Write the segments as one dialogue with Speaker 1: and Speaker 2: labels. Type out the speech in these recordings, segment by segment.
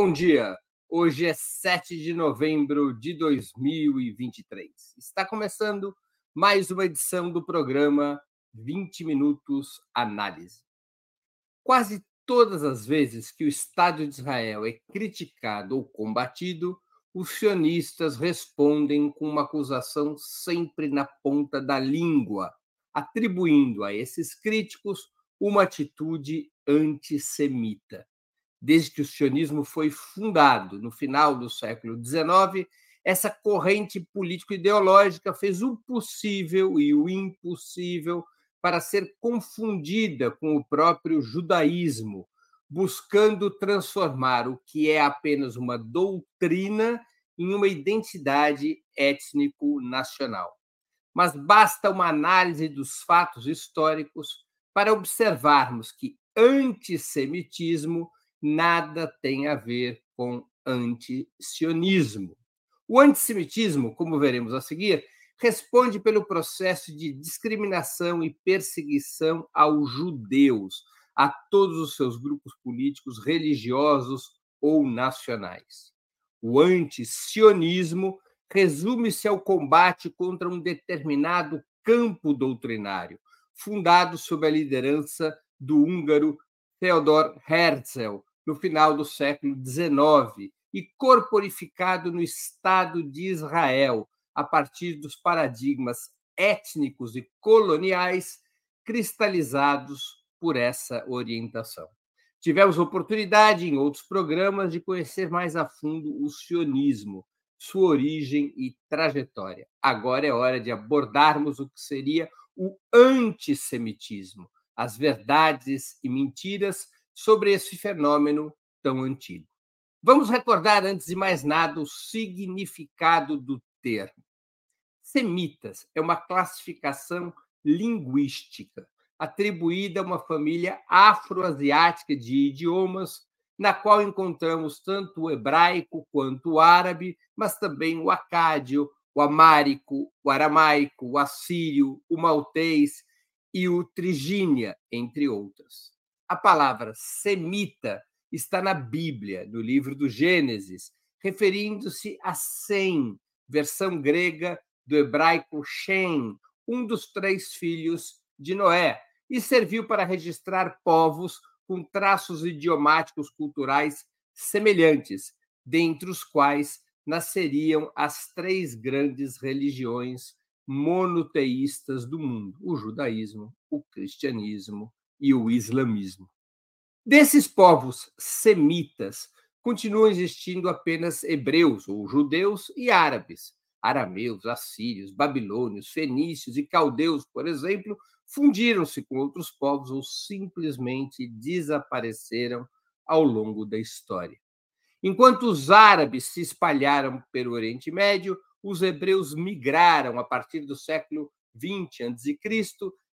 Speaker 1: Bom dia. Hoje é 7 de novembro de 2023. Está começando mais uma edição do programa 20 Minutos Análise. Quase todas as vezes que o Estado de Israel é criticado ou combatido, os sionistas respondem com uma acusação sempre na ponta da língua, atribuindo a esses críticos uma atitude antissemita. Desde que o sionismo foi fundado no final do século XIX, essa corrente político-ideológica fez o possível e o impossível para ser confundida com o próprio judaísmo, buscando transformar o que é apenas uma doutrina em uma identidade étnico-nacional. Mas basta uma análise dos fatos históricos para observarmos que antissemitismo nada tem a ver com antisionismo. O antissemitismo, como veremos a seguir, responde pelo processo de discriminação e perseguição aos judeus, a todos os seus grupos políticos, religiosos ou nacionais. O antisionismo resume-se ao combate contra um determinado campo doutrinário, fundado sob a liderança do húngaro Theodor Herzl, no final do século XIX, e corporificado no Estado de Israel, a partir dos paradigmas étnicos e coloniais cristalizados por essa orientação. Tivemos oportunidade em outros programas de conhecer mais a fundo o sionismo, sua origem e trajetória. Agora é hora de abordarmos o que seria o antissemitismo, as verdades e mentiras sobre esse fenômeno tão antigo. Vamos recordar, antes de mais nada, o significado do termo. Semitas é uma classificação linguística atribuída a uma família afroasiática de idiomas, na qual encontramos tanto o hebraico quanto o árabe, mas também o acádio, o amárico, o aramaico, o assírio, o maltês e o trigínia, entre outras. A palavra semita está na Bíblia, no livro do Gênesis, referindo-se a Sem, versão grega do hebraico Shem, um dos três filhos de Noé, e serviu para registrar povos com traços idiomáticos culturais semelhantes, dentre os quais nasceriam as três grandes religiões monoteístas do mundo: o judaísmo, o cristianismo e o islamismo. Desses povos semitas, continuam existindo apenas hebreus ou judeus e árabes. Arameus, assírios, babilônios, fenícios e caldeus, por exemplo, fundiram-se com outros povos ou simplesmente desapareceram ao longo da história. Enquanto os árabes se espalharam pelo Oriente Médio, os hebreus migraram a partir do século 20 a.C.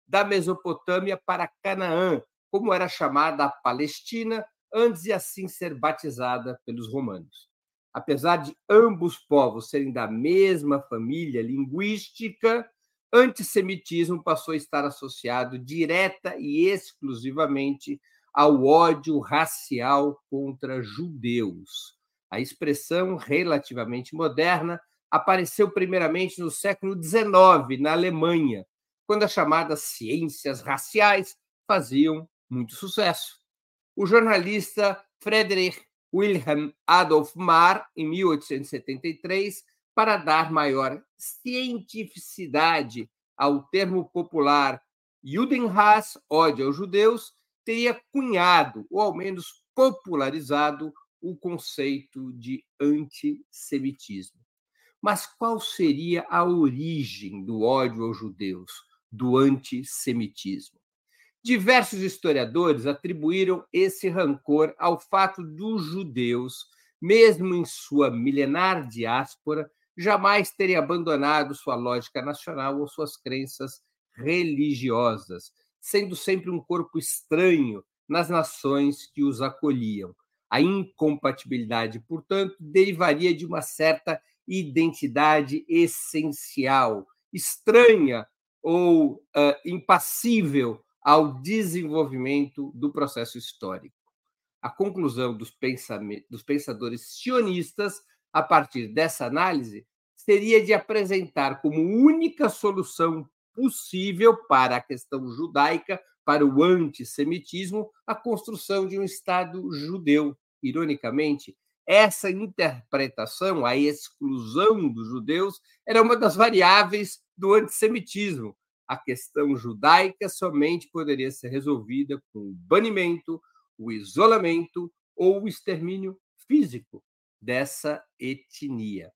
Speaker 1: da Mesopotâmia para Canaã, como era chamada a Palestina, antes de assim ser batizada pelos romanos. Apesar de ambos povos serem da mesma família linguística, antissemitismo passou a estar associado direta e exclusivamente ao ódio racial contra judeus. A expressão relativamente moderna apareceu primeiramente no século XIX, na Alemanha, quando as chamadas ciências raciais faziam muito sucesso. O jornalista Friedrich Wilhelm Adolf Marr, em 1873, para dar maior cientificidade ao termo popular Judenhass, ódio aos judeus, teria cunhado, ou ao menos popularizado, o conceito de antissemitismo. Mas qual seria a origem do ódio aos judeus, do antissemitismo? Diversos historiadores atribuíram esse rancor ao fato dos judeus, mesmo em sua milenar diáspora, jamais terem abandonado sua lógica nacional ou suas crenças religiosas, sendo sempre um corpo estranho nas nações que os acolhiam. A incompatibilidade, portanto, derivaria de uma certa identidade essencial, estranha ou uh, impassível ao desenvolvimento do processo histórico. A conclusão dos, dos pensadores sionistas, a partir dessa análise, seria de apresentar como única solução possível para a questão judaica, para o antissemitismo, a construção de um Estado judeu. Ironicamente, essa interpretação, a exclusão dos judeus, era uma das variáveis do antissemitismo. A questão judaica somente poderia ser resolvida com o banimento, o isolamento ou o extermínio físico dessa etnia.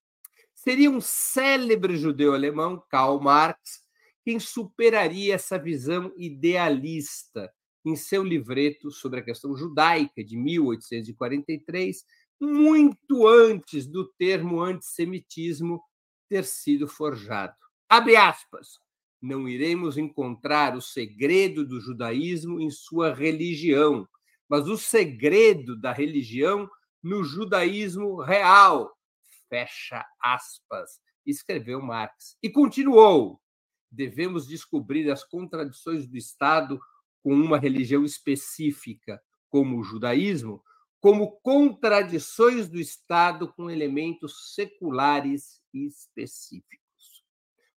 Speaker 1: Seria um célebre judeu alemão, Karl Marx, quem superaria essa visão idealista em seu livreto sobre a questão judaica de 1843, muito antes do termo antissemitismo ter sido forjado. Abre aspas. Não iremos encontrar o segredo do judaísmo em sua religião, mas o segredo da religião no judaísmo real. Fecha aspas, escreveu Marx. E continuou: devemos descobrir as contradições do Estado com uma religião específica, como o judaísmo, como contradições do Estado com elementos seculares específicos.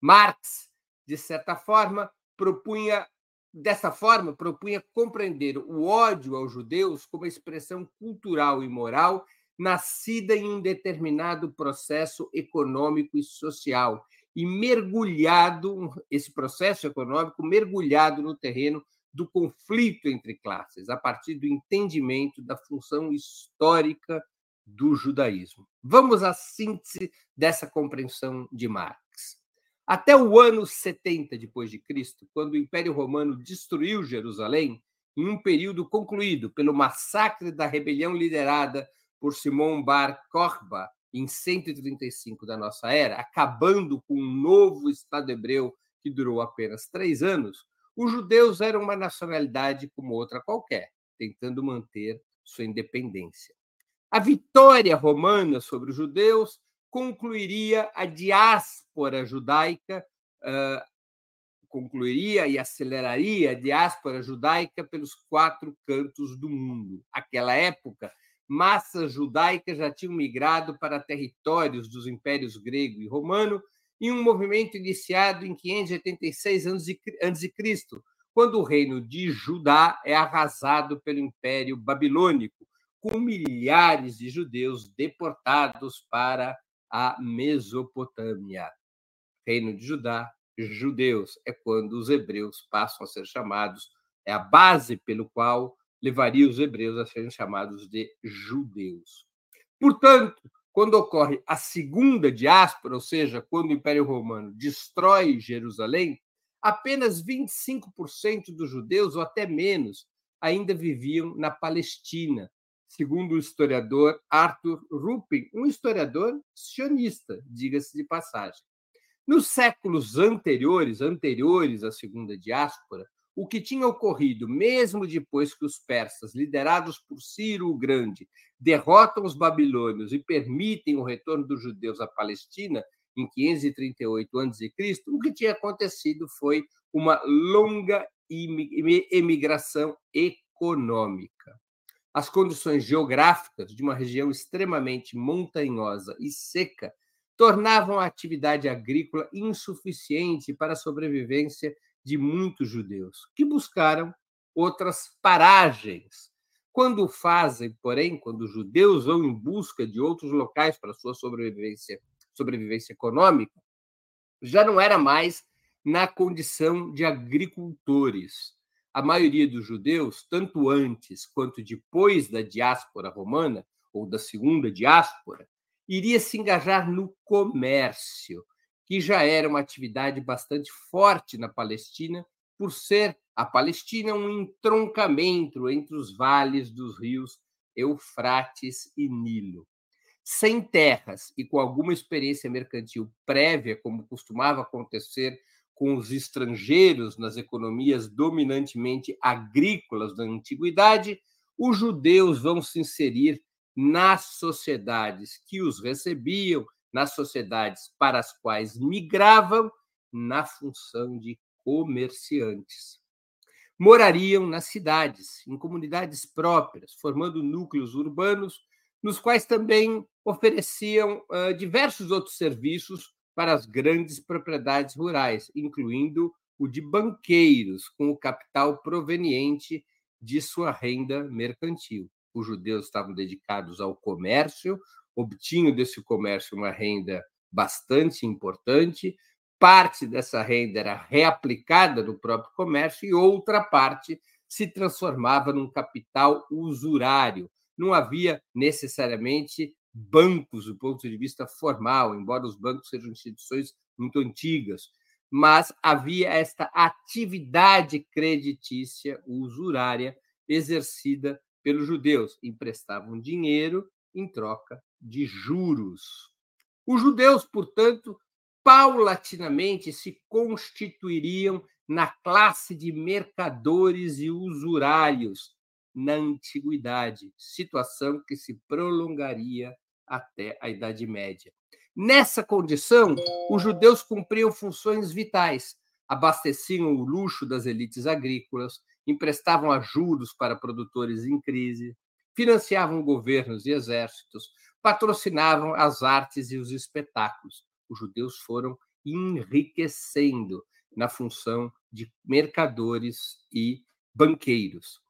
Speaker 1: Marx, de certa forma, propunha dessa forma propunha compreender o ódio aos judeus como expressão cultural e moral nascida em um determinado processo econômico e social e mergulhado, esse processo econômico mergulhado no terreno do conflito entre classes, a partir do entendimento da função histórica do judaísmo. Vamos à síntese dessa compreensão de Marx. Até o ano 70 depois de Cristo, quando o Império Romano destruiu Jerusalém, em um período concluído pelo massacre da rebelião liderada por Simão Bar Kokhba, em 135 da nossa era, acabando com um novo Estado hebreu que durou apenas três anos, os judeus eram uma nacionalidade como outra qualquer, tentando manter sua independência. A vitória romana sobre os judeus concluiria a diáspora judaica, concluiria e aceleraria a diáspora judaica pelos quatro cantos do mundo. Aquela época, massas judaicas já tinham migrado para territórios dos impérios grego e romano, em um movimento iniciado em 586 a.C., quando o reino de Judá é arrasado pelo Império Babilônico, com milhares de judeus deportados para a Mesopotâmia. Reino de Judá, judeus, é quando os hebreus passam a ser chamados, é a base pelo qual levaria os hebreus a serem chamados de judeus. Portanto, quando ocorre a segunda diáspora, ou seja, quando o Império Romano destrói Jerusalém, apenas 25% dos judeus, ou até menos, ainda viviam na Palestina, segundo o historiador Arthur Ruppin, um historiador sionista, diga-se de passagem. Nos séculos anteriores, anteriores à segunda diáspora, o que tinha ocorrido, mesmo depois que os persas, liderados por Ciro o Grande, derrotam os babilônios e permitem o retorno dos judeus à Palestina em 538 a.C., o que tinha acontecido foi uma longa emigração econômica. As condições geográficas de uma região extremamente montanhosa e seca tornavam a atividade agrícola insuficiente para a sobrevivência de muitos judeus, que buscaram outras paragens. Quando fazem, porém, quando os judeus vão em busca de outros locais para sua sobrevivência, sobrevivência econômica, já não era mais na condição de agricultores. A maioria dos judeus, tanto antes quanto depois da diáspora romana, ou da segunda diáspora, iria se engajar no comércio, que já era uma atividade bastante forte na Palestina, por ser a Palestina um entroncamento entre os vales dos rios Eufrates e Nilo. Sem terras e com alguma experiência mercantil prévia, como costumava acontecer com os estrangeiros nas economias dominantemente agrícolas da antiguidade, os judeus vão se inserir nas sociedades que os recebiam nas sociedades para as quais migravam na função de comerciantes. morariam nas cidades, em comunidades próprias, formando núcleos urbanos, nos quais também ofereciam uh, diversos outros serviços para as grandes propriedades rurais, incluindo o de banqueiros, com o capital proveniente de sua renda mercantil. Os judeus estavam dedicados ao comércio, obtinham desse comércio uma renda bastante importante, parte dessa renda era reaplicada no próprio comércio e outra parte se transformava num capital usurário. Não havia necessariamente bancos do ponto de vista formal, embora os bancos sejam instituições muito antigas, mas havia esta atividade creditícia usurária exercida pelos judeus. Emprestavam dinheiro em troca de juros. Os judeus, portanto, paulatinamente se constituiriam na classe de mercadores e usurários na antiguidade, situação que se prolongaria até a Idade Média. Nessa condição, os judeus cumpriam funções vitais, abasteciam o luxo das elites agrícolas, emprestavam a juros para produtores em crise, financiavam governos e exércitos, patrocinavam as artes e os espetáculos. Os judeus foram enriquecendo na função de mercadores e banqueiros.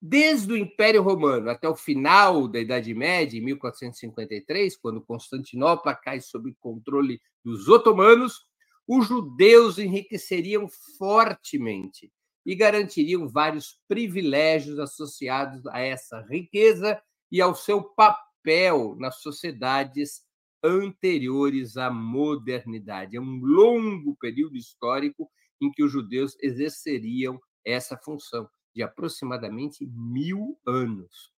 Speaker 1: Desde o Império Romano até o final da Idade Média, em 1453, quando Constantinopla cai sob controle dos otomanos, os judeus enriqueceriam fortemente e garantiriam vários privilégios associados a essa riqueza e ao seu papel nas sociedades anteriores à modernidade. É um longo período histórico em que os judeus exerceriam essa função de aproximadamente mil anos.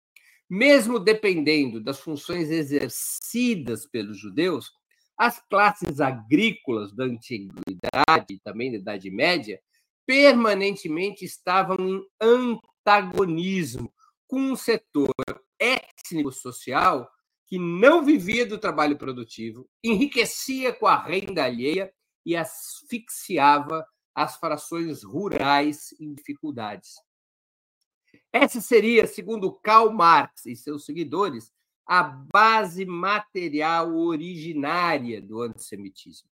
Speaker 1: Mesmo dependendo das funções exercidas pelos judeus, as classes agrícolas da antiguidade e também da Idade Média permanentemente estavam em antagonismo com um setor étnico-social que não vivia do trabalho produtivo, enriquecia com a renda alheia e asfixiava as frações rurais em dificuldades. Essa seria, segundo Karl Marx e seus seguidores, a base material originária do antissemitismo.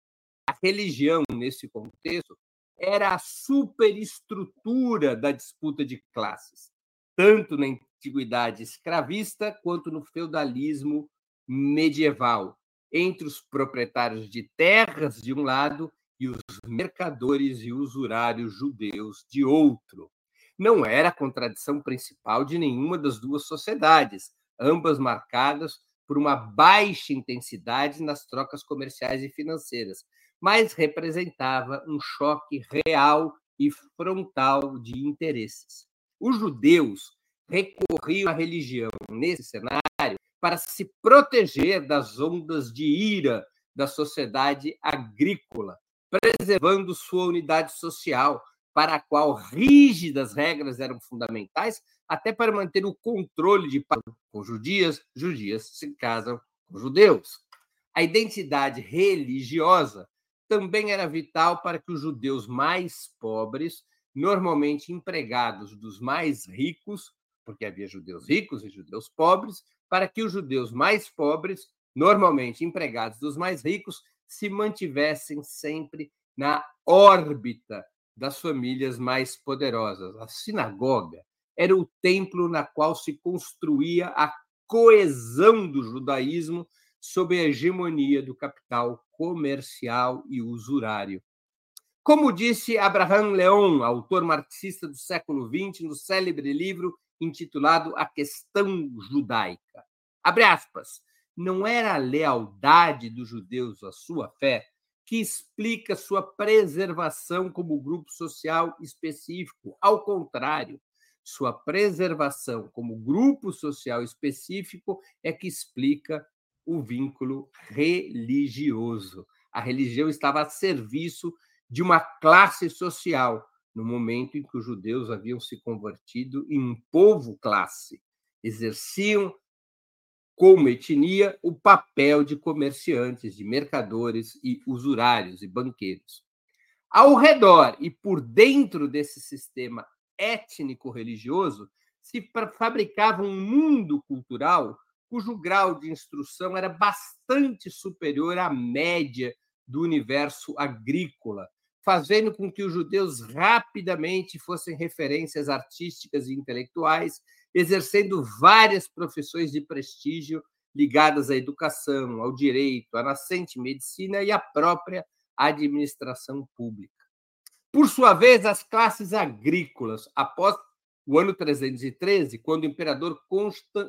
Speaker 1: A religião, nesse contexto, era a superestrutura da disputa de classes, tanto na antiguidade escravista quanto no feudalismo medieval, entre os proprietários de terras de um lado e os mercadores e usurários judeus de outro não era a contradição principal de nenhuma das duas sociedades, ambas marcadas por uma baixa intensidade nas trocas comerciais e financeiras, mas representava um choque real e frontal de interesses. Os judeus recorriam à religião nesse cenário para se proteger das ondas de ira da sociedade agrícola, preservando sua unidade social, para a qual rígidas regras eram fundamentais, até para manter o controle de com judias, judias se casam com judeus. A identidade religiosa também era vital para que os judeus mais pobres, normalmente empregados dos mais ricos, porque havia judeus ricos e judeus pobres, para que os judeus mais pobres, normalmente empregados dos mais ricos, se mantivessem sempre na órbita das famílias mais poderosas. A sinagoga era o templo na qual se construía a coesão do judaísmo sob a hegemonia do capital comercial e usurário. Como disse Abraham Leon, autor marxista do século XX, no célebre livro intitulado A Questão Judaica. Abre aspas. Não era a lealdade dos judeus à sua fé que explica sua preservação como grupo social específico. Ao contrário, sua preservação como grupo social específico é que explica o vínculo religioso. A religião estava a serviço de uma classe social, no momento em que os judeus haviam se convertido em um povo-classe, exerciam como etnia, o papel de comerciantes, de mercadores e usurários e banqueiros. Ao redor e por dentro desse sistema étnico-religioso, se fabricava um mundo cultural cujo grau de instrução era bastante superior à média do universo agrícola, fazendo com que os judeus rapidamente fossem referências artísticas e intelectuais, exercendo várias profissões de prestígio ligadas à educação, ao direito, à nascente medicina e à própria administração pública. Por sua vez, as classes agrícolas, após o ano 313, quando o imperador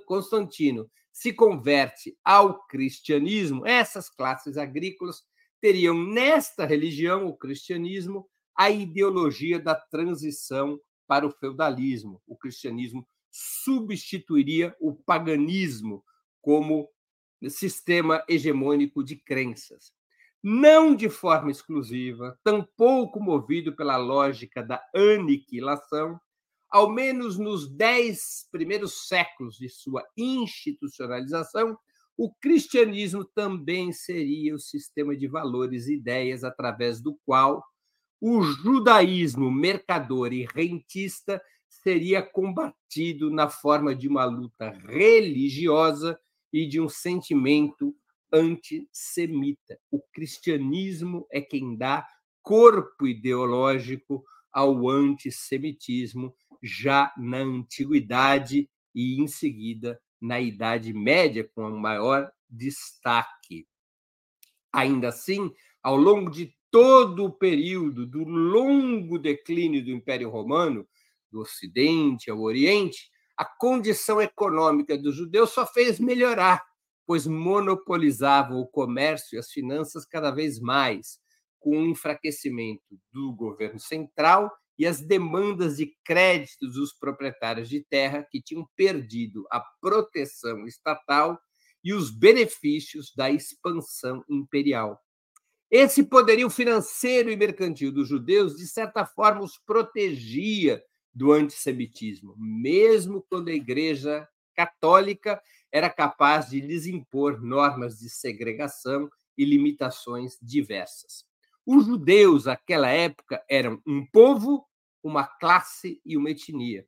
Speaker 1: Constantino se converte ao cristianismo, essas classes agrícolas teriam nesta religião, o cristianismo, a ideologia da transição para o feudalismo. O cristianismo substituiria o paganismo como sistema hegemônico de crenças. Não de forma exclusiva, tampouco movido pela lógica da aniquilação, ao menos nos dez primeiros séculos de sua institucionalização, o cristianismo também seria o sistema de valores e ideias através do qual o judaísmo mercador e rentista seria combatido na forma de uma luta religiosa e de um sentimento antissemita. O cristianismo é quem dá corpo ideológico ao antissemitismo já na antiguidade e, em seguida, na Idade Média, com maior destaque. Ainda assim, ao longo de todo o período do longo declínio do Império Romano, do Ocidente ao Oriente, a condição econômica dos judeus só fez melhorar, pois monopolizavam o comércio e as finanças cada vez mais, com o enfraquecimento do governo central e as demandas de crédito dos proprietários de terra que tinham perdido a proteção estatal e os benefícios da expansão imperial. Esse poderio financeiro e mercantil dos judeus, de certa forma, os protegia do antissemitismo, mesmo quando a Igreja Católica era capaz de lhes impor normas de segregação e limitações diversas. Os judeus, naquela época, eram um povo, uma classe e uma etnia.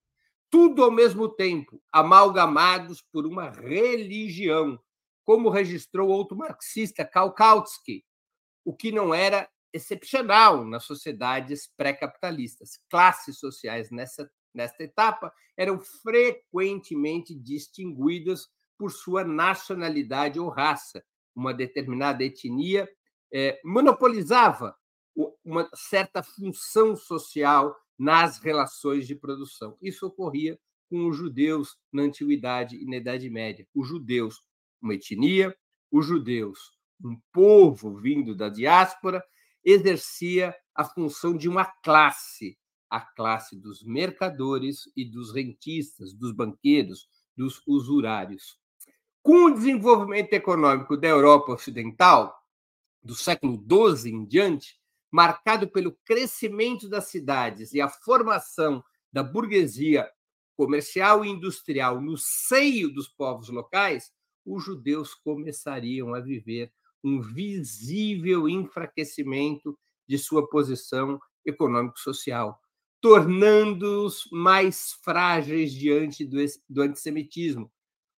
Speaker 1: Tudo ao mesmo tempo, amalgamados por uma religião, como registrou outro marxista, Karl Kautsky, o que não era excepcional nas sociedades pré-capitalistas. Classes sociais nessa, nesta etapa eram frequentemente distinguidas por sua nacionalidade ou raça. Uma determinada etnia é, monopolizava uma certa função social nas relações de produção. Isso ocorria com os judeus na Antiguidade e na Idade Média. Os judeus, uma etnia, os judeus, um povo vindo da diáspora, exercia a função de uma classe, a classe dos mercadores e dos rentistas, dos banqueiros, dos usurários. Com o desenvolvimento econômico da Europa Ocidental, do século XII em diante, marcado pelo crescimento das cidades e a formação da burguesia comercial e industrial no seio dos povos locais, os judeus começariam a viver um visível enfraquecimento de sua posição econômico-social, tornando-os mais frágeis diante do, do antissemitismo,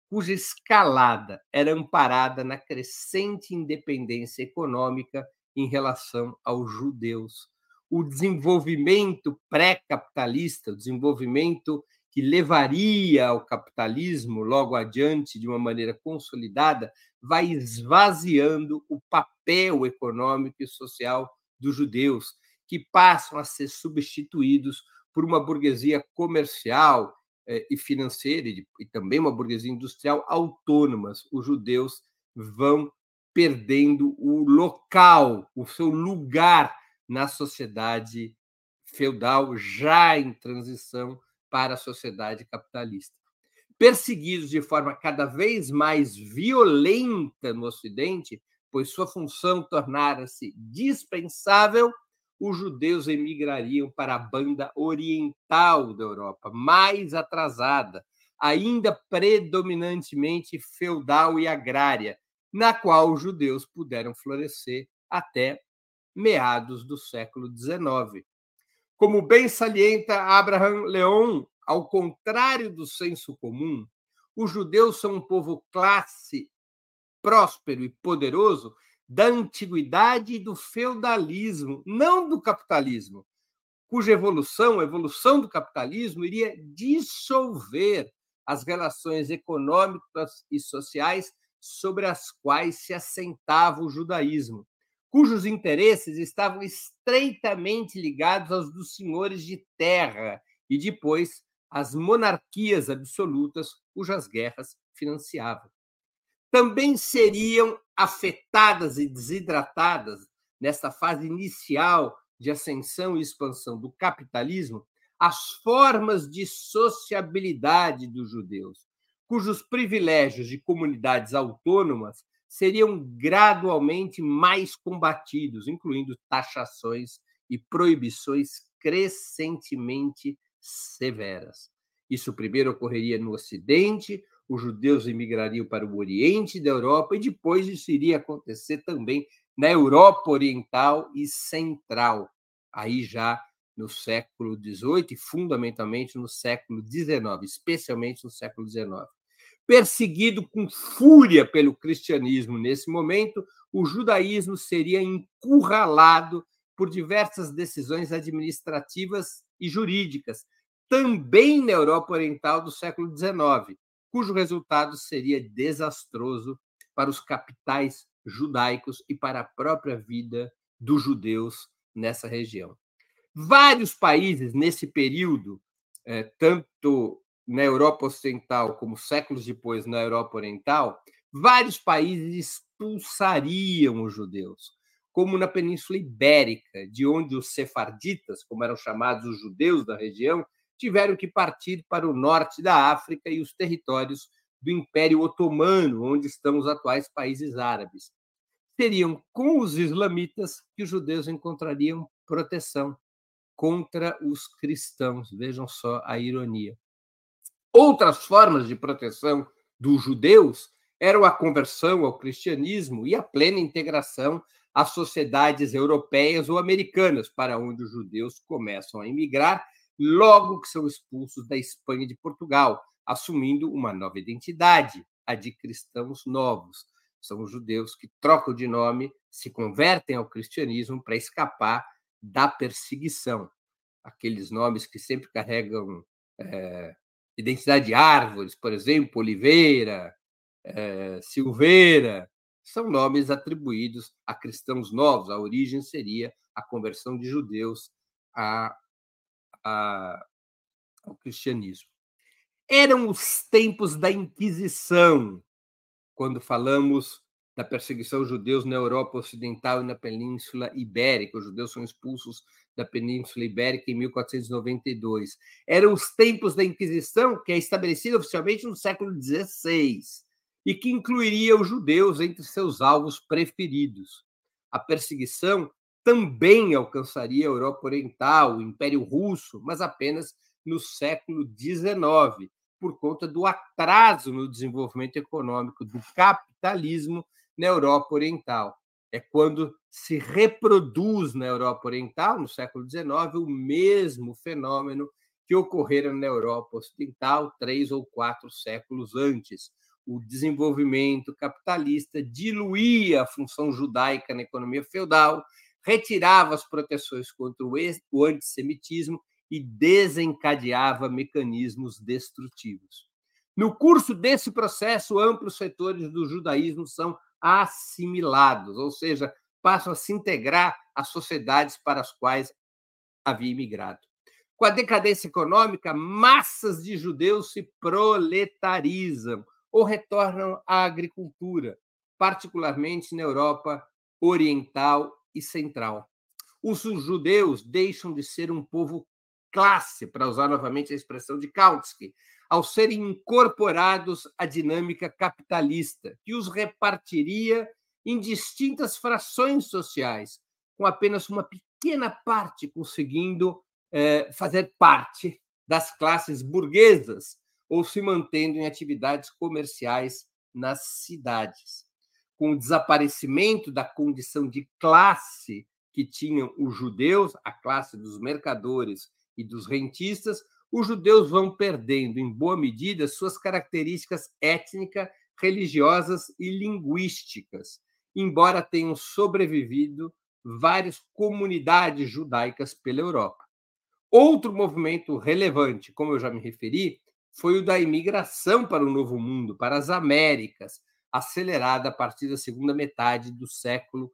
Speaker 1: cuja escalada era amparada na crescente independência econômica em relação aos judeus. O desenvolvimento pré-capitalista, o desenvolvimento que levaria ao capitalismo logo adiante de uma maneira consolidada, vai esvaziando o papel econômico e social dos judeus, que passam a ser substituídos por uma burguesia comercial eh, e financeira, e também uma burguesia industrial autônomas. Os judeus vão perdendo o local, o seu lugar na sociedade feudal, já em transição para a sociedade capitalista. Perseguidos de forma cada vez mais violenta no Ocidente, pois sua função tornara-se dispensável, os judeus emigrariam para a banda oriental da Europa, mais atrasada, ainda predominantemente feudal e agrária, na qual os judeus puderam florescer até meados do século XIX. Como bem salienta Abraham Leon, ao contrário do senso comum, os judeus são um povo classe, próspero e poderoso da antiguidade e do feudalismo, não do capitalismo, cuja evolução, a evolução do capitalismo, iria dissolver as relações econômicas e sociais sobre as quais se assentava o judaísmo, cujos interesses estavam estreitamente ligados aos dos senhores de terra e depois às monarquias absolutas cujas guerras financiavam. Também seriam afetadas e desidratadas nesta fase inicial de ascensão e expansão do capitalismo as formas de sociabilidade dos judeus, cujos privilégios de comunidades autônomas seriam gradualmente mais combatidos, incluindo taxações e proibições crescentemente severas. Isso primeiro ocorreria no Ocidente, os judeus emigrariam para o Oriente da Europa e depois isso iria acontecer também na Europa Oriental e Central, aí já no século XVIII e fundamentalmente no século XIX, especialmente no século XIX. Perseguido com fúria pelo cristianismo nesse momento, o judaísmo seria encurralado por diversas decisões administrativas e jurídicas, também na Europa Oriental do século XIX, cujo resultado seria desastroso para os capitais judaicos e para a própria vida dos judeus nessa região. Vários países nesse período, eh, tanto na Europa Ocidental como séculos depois na Europa Oriental, vários países expulsariam os judeus, como na Península Ibérica, de onde os sefarditas, como eram chamados os judeus da região, tiveram que partir para o norte da África e os territórios do Império Otomano, onde estão os atuais países árabes. Seriam com os islamitas que os judeus encontrariam proteção contra os cristãos. Vejam só a ironia. Outras formas de proteção dos judeus eram a conversão ao cristianismo e a plena integração às sociedades europeias ou americanas, para onde os judeus começam a emigrar logo que são expulsos da Espanha e de Portugal, assumindo uma nova identidade, a de cristãos novos. São os judeus que trocam de nome, se convertem ao cristianismo para escapar da perseguição. Aqueles nomes que sempre carregam é, identidade de árvores, por exemplo, Oliveira, é, Silveira, são nomes atribuídos a cristãos novos. A origem seria a conversão de judeus a, a, ao cristianismo. Eram os tempos da Inquisição, quando falamos da perseguição aos judeus na Europa Ocidental e na Península Ibérica. Os judeus são expulsos da Península Ibérica em 1492. Eram os tempos da Inquisição, que é estabelecida oficialmente no século XVI e que incluiria os judeus entre seus alvos preferidos. A perseguição também alcançaria a Europa Oriental, o Império Russo, mas apenas no século XIX, por conta do atraso no desenvolvimento econômico do capitalismo na Europa Oriental. É quando se reproduz na Europa Oriental, no século XIX, o mesmo fenômeno que ocorrera na Europa Ocidental três ou quatro séculos antes. O desenvolvimento capitalista diluía a função judaica na economia feudal, retirava as proteções contra o antissemitismo e desencadeava mecanismos destrutivos. No curso desse processo, amplos setores do judaísmo são assimilados, ou seja, passam a se integrar às sociedades para as quais havia imigrado. Com a decadência econômica, massas de judeus se proletarizam ou retornam à agricultura, particularmente na Europa Oriental e Central. Os judeus deixam de ser um povo classe, para usar novamente a expressão de Kautsky, ao serem incorporados à dinâmica capitalista, que os repartiria em distintas frações sociais, com apenas uma pequena parte conseguindo eh, fazer parte das classes burguesas ou se mantendo em atividades comerciais nas cidades. Com o desaparecimento da condição de classe que tinham os judeus, a classe dos mercadores e dos rentistas, os judeus vão perdendo, em boa medida, suas características étnicas, religiosas e linguísticas, embora tenham sobrevivido várias comunidades judaicas pela Europa. Outro movimento relevante, como eu já me referi, foi o da imigração para o Novo Mundo, para as Américas, acelerada a partir da segunda metade do século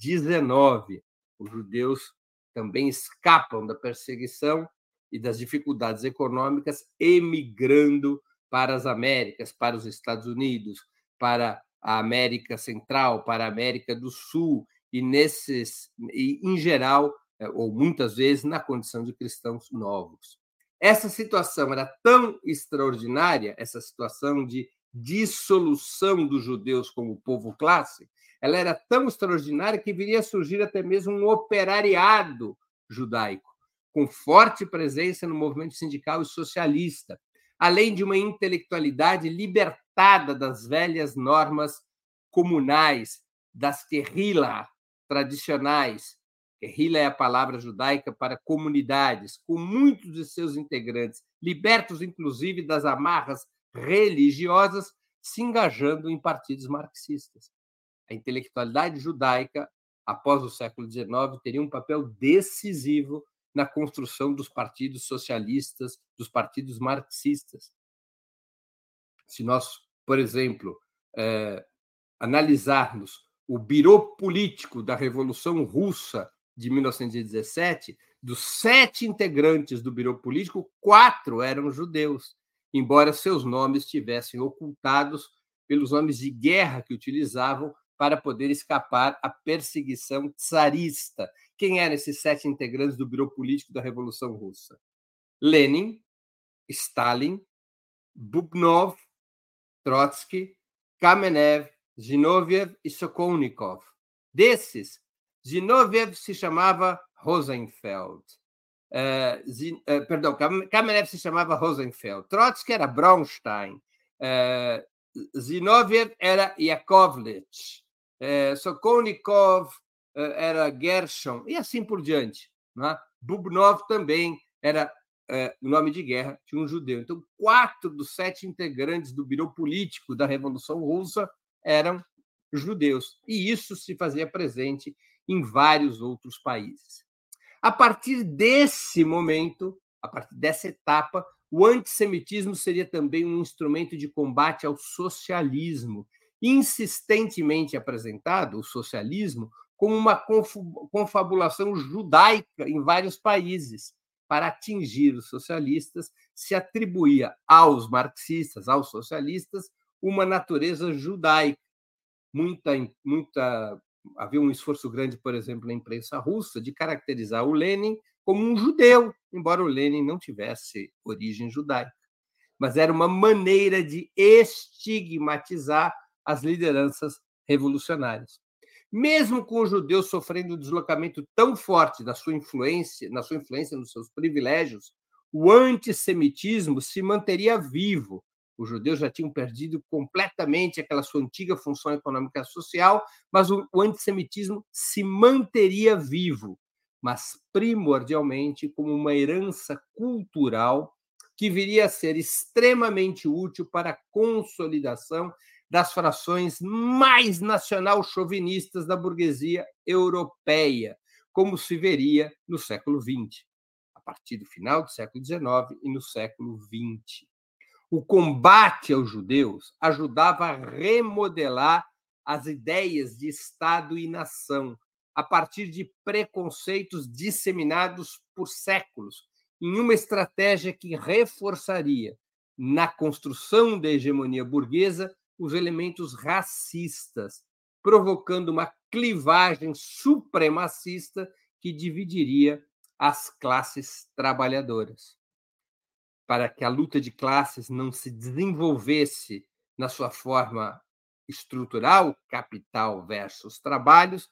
Speaker 1: XIX. Os judeus também escapam da perseguição e das dificuldades econômicas, emigrando para as Américas, para os Estados Unidos, para a América Central, para a América do Sul, e nesses, e, em geral, é, ou muitas vezes, na condição de cristãos novos. Essa situação era tão extraordinária, essa situação de dissolução dos judeus como povo classe, ela era tão extraordinária que viria a surgir até mesmo um operariado judaico, com forte presença no movimento sindical e socialista, além de uma intelectualidade libertada das velhas normas comunais, das guerrillas tradicionais. Guerrilha é a palavra judaica para comunidades, com muitos de seus integrantes, libertos inclusive das amarras religiosas, se engajando em partidos marxistas. A intelectualidade judaica, após o século XIX, teria um papel decisivo na construção dos partidos socialistas, dos partidos marxistas. Se nós, por exemplo, eh, analisarmos o birô político da Revolução Russa de 1917, dos sete integrantes do birô político, quatro eram judeus, embora seus nomes estivessem ocultados pelos nomes de guerra que utilizavam para poder escapar à perseguição tsarista. Quem eram esses sete integrantes do birô político da Revolução Russa? Lenin, Stalin, Bubnov, Trotsky, Kamenev, Zinoviev e Sokolnikov. Desses, Zinoviev se chamava Rosenfeld. Uh, uh, perdão, Kamenev se chamava Rosenfeld. Trotsky era Braunstein. Uh, Zinoviev era Yakovlevich. Uh, Sokolnikov era Gershon, e assim por diante. Né? Bubnov também era o nome de guerra de um judeu. Então, quatro dos sete integrantes do Biro Político da Revolução Russa eram judeus, e isso se fazia presente em vários outros países. A partir desse momento, a partir dessa etapa, o antissemitismo seria também um instrumento de combate ao socialismo, insistentemente apresentado, o socialismo, como uma confabulação judaica em vários países. Para atingir os socialistas, se atribuía aos marxistas, aos socialistas, uma natureza judaica. Muita, muita, havia um esforço grande, por exemplo, na imprensa russa, de caracterizar o Lenin como um judeu, embora o Lenin não tivesse origem judaica. Mas era uma maneira de estigmatizar as lideranças revolucionárias. Mesmo com os judeus sofrendo um deslocamento tão forte da sua influência, na sua influência nos seus privilégios, o antissemitismo se manteria vivo, os judeus já tinham perdido completamente aquela sua antiga função econômica social, mas o, o antissemitismo se manteria vivo, mas primordialmente como uma herança cultural que viria a ser extremamente útil para a consolidação das frações mais nacional-chauvinistas da burguesia europeia, como se veria no século XX, a partir do final do século XIX e no século XX o combate aos judeus ajudava a remodelar as ideias de Estado e nação a partir de preconceitos disseminados por séculos, em uma estratégia que reforçaria, na construção da hegemonia burguesa, os elementos racistas, provocando uma clivagem supremacista que dividiria as classes trabalhadoras para que a luta de classes não se desenvolvesse na sua forma estrutural, capital versus trabalhos,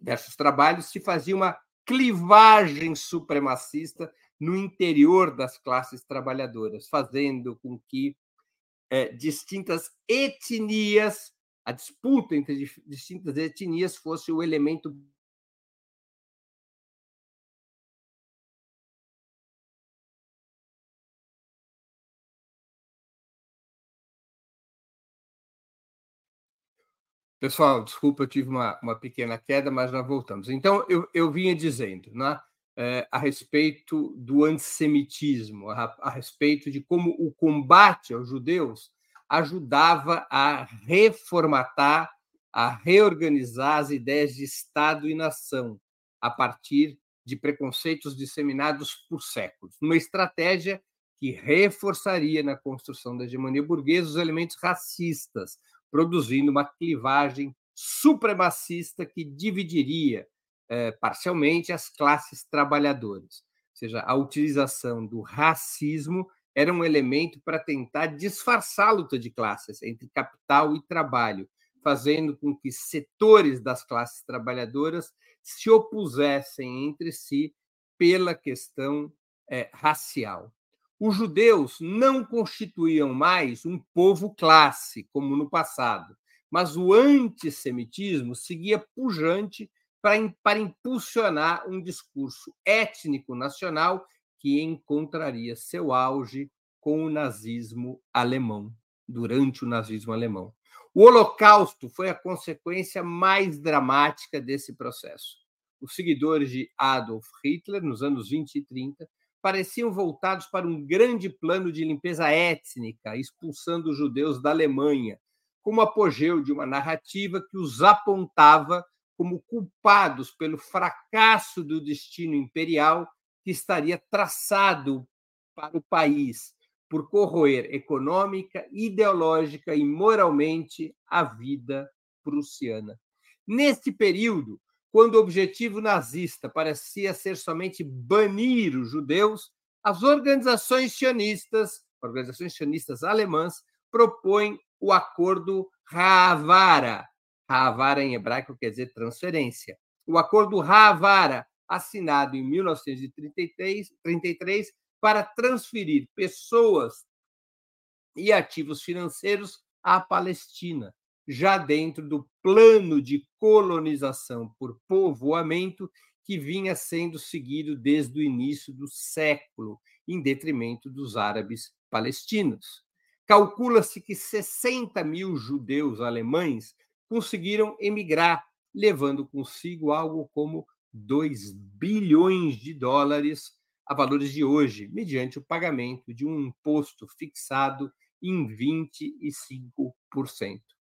Speaker 1: versus trabalhos, se fazia uma clivagem supremacista no interior das classes trabalhadoras, fazendo com que é, distintas etnias, a disputa entre distintas etnias fosse o elemento Pessoal, desculpa, eu tive uma, uma pequena queda, mas já voltamos. Então, eu, eu vinha dizendo né, é, a respeito do antissemitismo, a, a respeito de como o combate aos judeus ajudava a reformatar, a reorganizar as ideias de Estado e nação, a partir de preconceitos disseminados por séculos, numa estratégia que reforçaria na construção da hegemonia burguesa os elementos racistas, produzindo uma clivagem supremacista que dividiria eh, parcialmente as classes trabalhadoras. Ou seja, a utilização do racismo era um elemento para tentar disfarçar a luta de classes entre capital e trabalho, fazendo com que setores das classes trabalhadoras se opusessem entre si pela questão é, racial. Os judeus não constituíam mais um povo classe, como no passado, mas o antissemitismo seguia pujante para, para impulsionar um discurso étnico nacional que encontraria seu auge com o nazismo alemão, durante o nazismo alemão. O Holocausto foi a consequência mais dramática desse processo. Os seguidores de Adolf Hitler, nos anos 20 e 30, pareciam voltados para um grande plano de limpeza étnica, expulsando os judeus da Alemanha, como apogeu de uma narrativa que os apontava como culpados pelo fracasso do destino imperial que estaria traçado para o país por corroer econômica, ideológica e moralmente a vida prussiana. Neste período, quando o objetivo nazista parecia ser somente banir os judeus, as organizações sionistas, organizações sionistas alemãs, propõem o acordo Havara. Havara em hebraico quer dizer transferência. O acordo Havara, assinado em 1933, 33, para transferir pessoas e ativos financeiros à Palestina, já dentro do plano de colonização por povoamento que vinha sendo seguido desde o início do século, em detrimento dos árabes palestinos. Calcula-se que 60 mil judeus alemães conseguiram emigrar, levando consigo algo como 2 bilhões de dólares a valores de hoje, mediante o pagamento de um imposto fixado em 25%.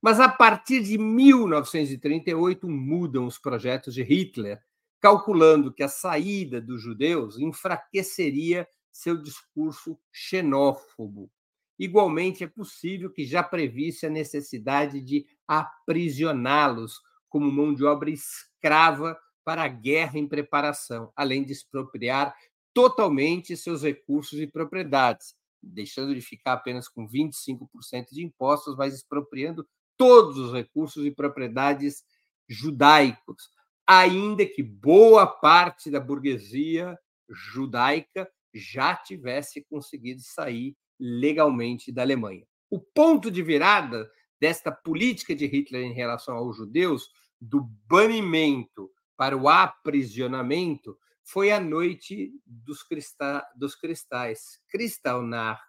Speaker 1: Mas a partir de 1938 mudam os projetos de Hitler, calculando que a saída dos judeus enfraqueceria seu discurso xenófobo. Igualmente, é possível que já previsse a necessidade de aprisioná-los como mão de obra escrava para a guerra em preparação, além de expropriar totalmente seus recursos e propriedades, deixando de ficar apenas com 25% de impostos, mas expropriando todos os recursos e propriedades judaicos, ainda que boa parte da burguesia judaica já tivesse conseguido sair legalmente da Alemanha. O ponto de virada desta política de Hitler em relação aos judeus, do banimento para o aprisionamento foi a noite dos, crista, dos cristais, Kristallnacht,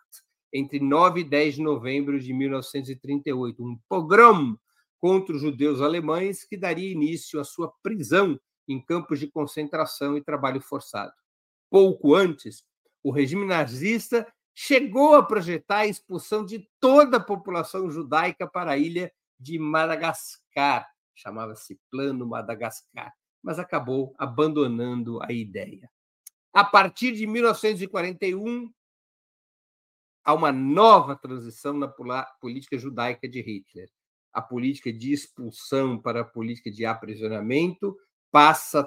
Speaker 1: entre 9 e 10 de novembro de 1938, um pogrom contra os judeus alemães que daria início à sua prisão em campos de concentração e trabalho forçado. Pouco antes, o regime nazista chegou a projetar a expulsão de toda a população judaica para a ilha de Madagascar, chamava-se Plano Madagascar mas acabou abandonando a ideia. A partir de 1941, há uma nova transição na política judaica de Hitler. A política de expulsão para a política de aprisionamento passa,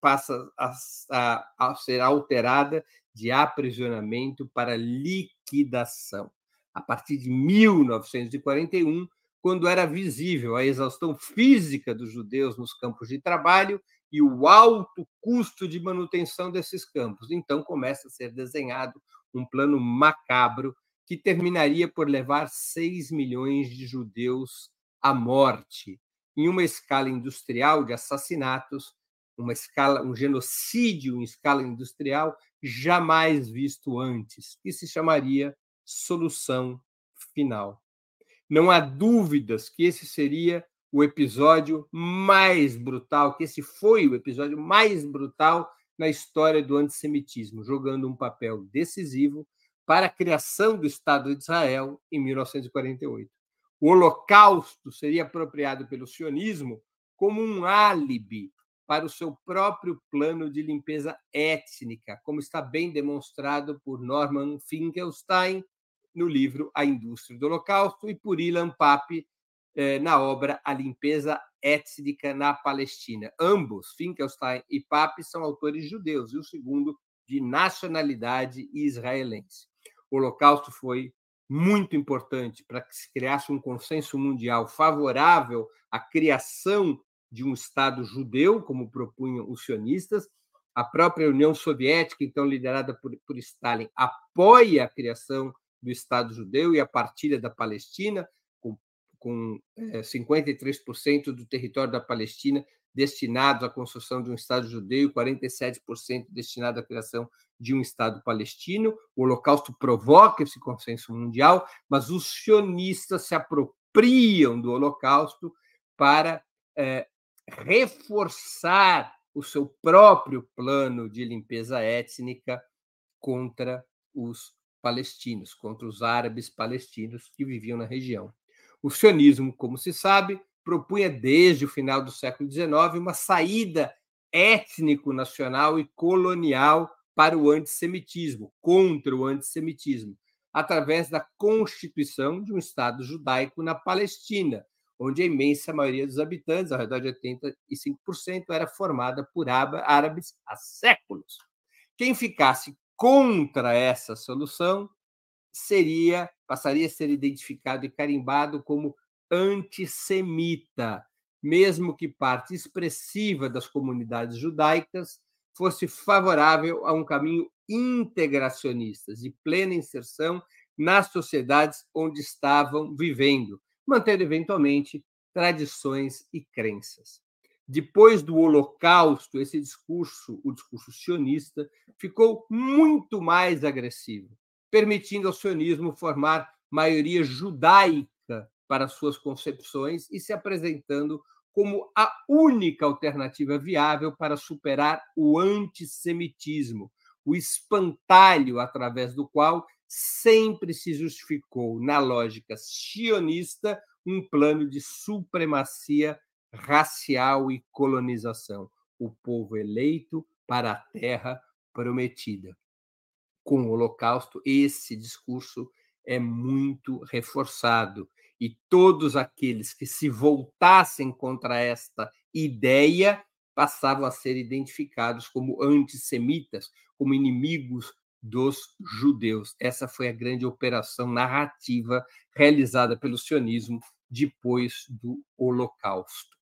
Speaker 1: passa a, a, a ser alterada de aprisionamento para liquidação. A partir de 1941, quando era visível a exaustão física dos judeus nos campos de trabalho e o alto custo de manutenção desses campos. Então começa a ser desenhado um plano macabro que terminaria por levar 6 milhões de judeus à morte, em uma escala industrial de assassinatos, uma escala, um genocídio em escala industrial jamais visto antes, que se chamaria solução final. Não há dúvidas que esse seria o episódio mais brutal, que esse foi o episódio mais brutal na história do antissemitismo, jogando um papel decisivo para a criação do Estado de Israel em 1948. O Holocausto seria apropriado pelo sionismo como um álibi para o seu próprio plano de limpeza étnica, como está bem demonstrado por Norman Finkelstein no livro A Indústria do Holocausto e por Ilan Pape eh, na obra A Limpeza Étnica na Palestina. Ambos, Finkelstein e Pape, são autores judeus, e o segundo de nacionalidade israelense. O Holocausto foi muito importante para que se criasse um consenso mundial favorável à criação de um Estado judeu, como propunham os sionistas. A própria União Soviética, então liderada por, por Stalin, apoia a criação do Estado judeu e a partilha da Palestina, com, com é, 53% do território da Palestina destinados à construção de um Estado judeu e 47% destinado à criação de um Estado palestino. O Holocausto provoca esse consenso mundial, mas os sionistas se apropriam do Holocausto para é, reforçar o seu próprio plano de limpeza étnica contra os palestinos, contra os árabes palestinos que viviam na região. O sionismo, como se sabe, propunha desde o final do século XIX uma saída étnico-nacional e colonial para o antissemitismo, contra o antissemitismo, através da constituição de um Estado judaico na Palestina, onde a imensa maioria dos habitantes, ao redor de 85%, era formada por árabes há séculos. Quem ficasse contra essa solução seria passaria a ser identificado e carimbado como antissemita, mesmo que parte expressiva das comunidades judaicas fosse favorável a um caminho integracionista, de plena inserção nas sociedades onde estavam vivendo, mantendo eventualmente tradições e crenças. Depois do Holocausto, esse discurso, o discurso sionista, ficou muito mais agressivo, permitindo ao sionismo formar maioria judaica para suas concepções e se apresentando como a única alternativa viável para superar o antissemitismo, o espantalho através do qual sempre se justificou, na lógica sionista, um plano de supremacia racial e colonização, o povo eleito para a terra prometida. Com o Holocausto, esse discurso é muito reforçado e todos aqueles que se voltassem contra esta ideia passavam a ser identificados como antissemitas, como inimigos dos judeus. Essa foi a grande operação narrativa realizada pelo sionismo depois do Holocausto.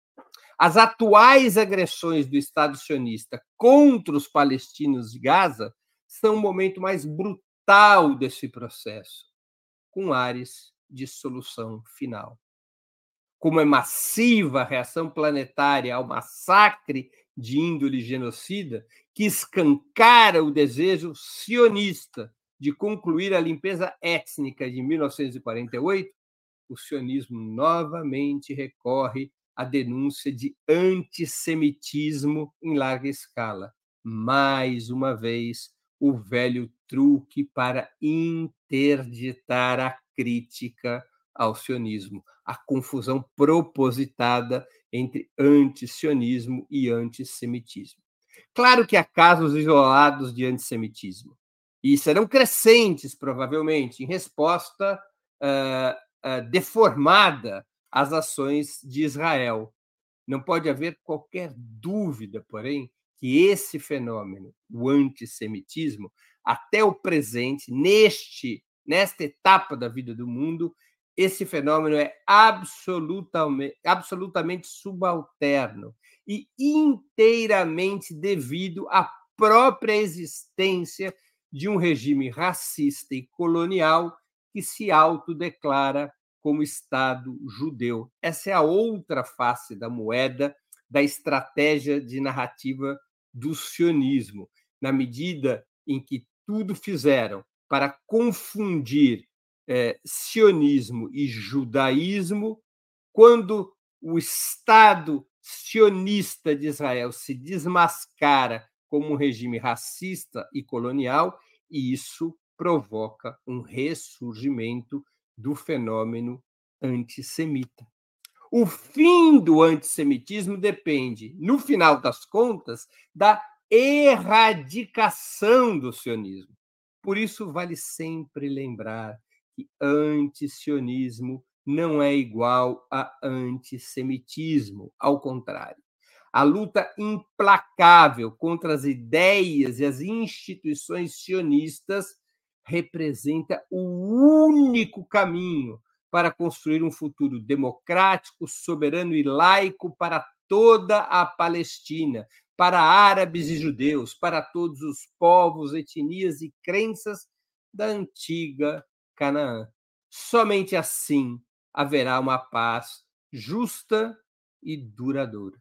Speaker 1: As atuais agressões do Estado sionista contra os palestinos de Gaza são o momento mais brutal desse processo, com ares de solução final. Como é massiva a reação planetária ao massacre de índole genocida, que escancara o desejo sionista de concluir a limpeza étnica de 1948, o sionismo novamente recorre à denúncia de antissemitismo em larga escala. Mais uma vez, o velho truque para interditar a crítica ao sionismo, a confusão propositada entre antisionismo e antissemitismo. Claro que há casos isolados de antissemitismo, e serão crescentes, provavelmente, em resposta uh, uh, deformada às ações de Israel. Não pode haver qualquer dúvida, porém, que esse fenômeno, o antissemitismo, até o presente, neste nesta etapa da vida do mundo, esse fenômeno é absolutamente, absolutamente subalterno e inteiramente devido à própria existência de um regime racista e colonial que se autodeclara como Estado judeu. Essa é a outra face da moeda da estratégia de narrativa do sionismo, na medida em que tudo fizeram para confundir é, sionismo e judaísmo, quando o Estado sionista de Israel se desmascara como um regime racista e colonial, e isso provoca um ressurgimento do fenômeno antissemita. O fim do antissemitismo depende, no final das contas, da erradicação do sionismo. Por isso, vale sempre lembrar que antisionismo não é igual a antissemitismo, ao contrário. A luta implacável contra as ideias e as instituições sionistas representa o único caminho para construir um futuro democrático, soberano e laico para toda a Palestina, para árabes e judeus, para todos os povos, etnias e crenças da antiga Canaã. Somente assim haverá uma paz justa e duradoura.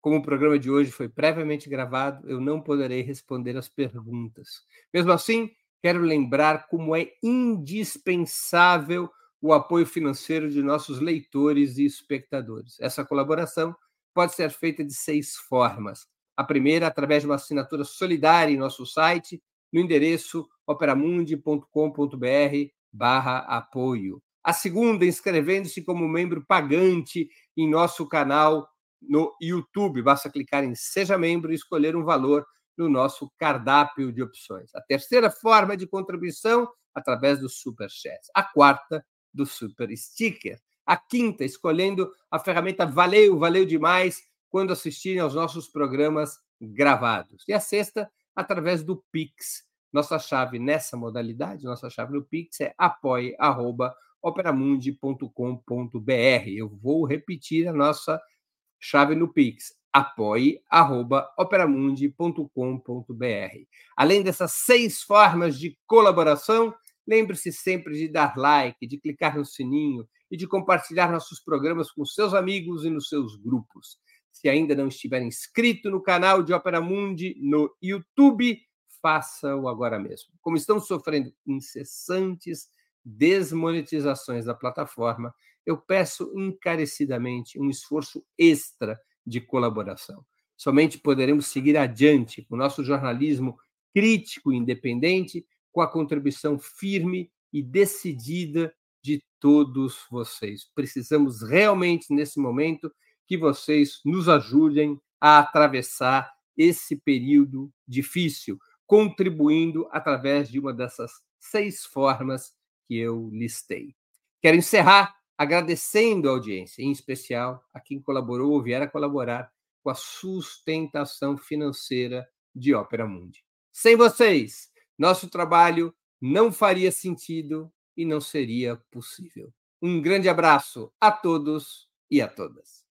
Speaker 1: Como o programa de hoje foi previamente gravado, eu não poderei responder as perguntas. Mesmo assim, quero lembrar como é indispensável o apoio financeiro de nossos leitores e espectadores. Essa colaboração pode ser feita de seis formas. A primeira, através de uma assinatura solidária em nosso site, no endereço operamundi.com.br barra apoio. A segunda, inscrevendo-se como membro pagante em nosso canal no YouTube. Basta clicar em Seja Membro e escolher um valor no nosso cardápio de opções. A terceira forma de contribuição, através do Super Chat. A quarta, do Super Sticker. A quinta, escolhendo a ferramenta Valeu, valeu demais, quando assistirem aos nossos programas gravados. E a sexta, através do Pix. Nossa chave nessa modalidade, nossa chave no Pix é apoie.operamundi.com.br. Eu vou repetir a nossa chave no Pix, apoie.operamundi.com.br. Além dessas seis formas de colaboração, lembre-se sempre de dar like, de clicar no sininho e de compartilhar nossos programas com seus amigos e nos seus grupos. Se ainda não estiver inscrito no canal de Opera Mundi no YouTube, faça-o agora mesmo. Como estão sofrendo incessantes desmonetizações da plataforma, eu peço encarecidamente um esforço extra de colaboração. Somente poderemos seguir adiante com o nosso jornalismo crítico e independente com a contribuição firme e decidida de todos vocês. Precisamos realmente, nesse momento, que vocês nos ajudem a atravessar esse período difícil, contribuindo através de uma dessas seis formas que eu listei. Quero encerrar agradecendo a audiência, em especial a quem colaborou ou vier a colaborar com a sustentação financeira de Ópera Mundi. Sem vocês, nosso trabalho não faria sentido e não seria possível. Um grande abraço a todos e a todas.